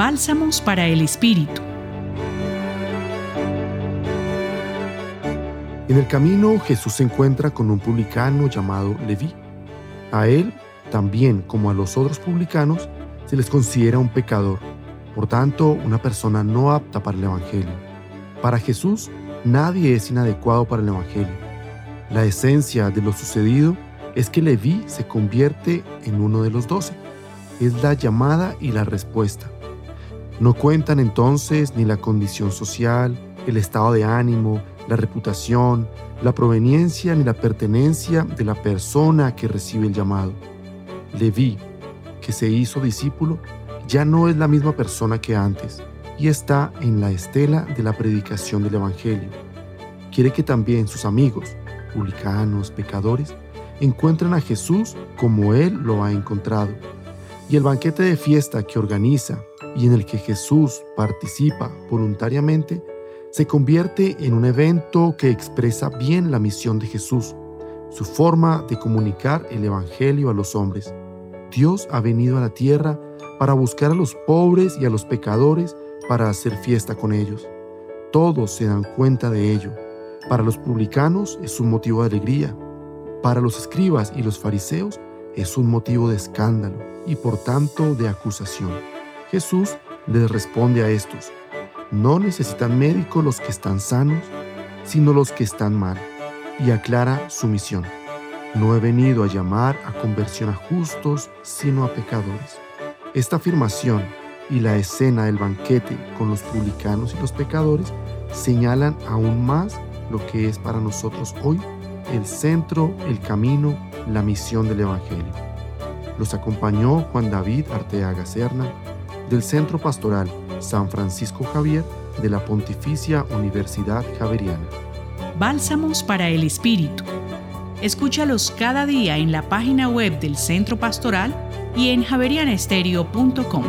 Bálsamos para el Espíritu. En el camino Jesús se encuentra con un publicano llamado Leví. A él, también como a los otros publicanos, se les considera un pecador, por tanto una persona no apta para el Evangelio. Para Jesús, nadie es inadecuado para el Evangelio. La esencia de lo sucedido es que Leví se convierte en uno de los doce. Es la llamada y la respuesta. No cuentan entonces ni la condición social, el estado de ánimo, la reputación, la proveniencia ni la pertenencia de la persona que recibe el llamado. Leví, que se hizo discípulo, ya no es la misma persona que antes y está en la estela de la predicación del Evangelio. Quiere que también sus amigos, publicanos, pecadores, encuentren a Jesús como Él lo ha encontrado. Y el banquete de fiesta que organiza y en el que Jesús participa voluntariamente se convierte en un evento que expresa bien la misión de Jesús, su forma de comunicar el Evangelio a los hombres. Dios ha venido a la tierra para buscar a los pobres y a los pecadores para hacer fiesta con ellos. Todos se dan cuenta de ello. Para los publicanos es un motivo de alegría. Para los escribas y los fariseos es un motivo de escándalo y por tanto de acusación. Jesús les responde a estos, no necesitan médico los que están sanos, sino los que están mal, y aclara su misión. No he venido a llamar a conversión a justos, sino a pecadores. Esta afirmación y la escena del banquete con los publicanos y los pecadores señalan aún más lo que es para nosotros hoy el centro, el camino, la misión del Evangelio. Los acompañó Juan David Arteaga Serna del Centro Pastoral San Francisco Javier de la Pontificia Universidad Javeriana. Bálsamos para el Espíritu Escúchalos cada día en la página web del Centro Pastoral y en javerianestereo.com.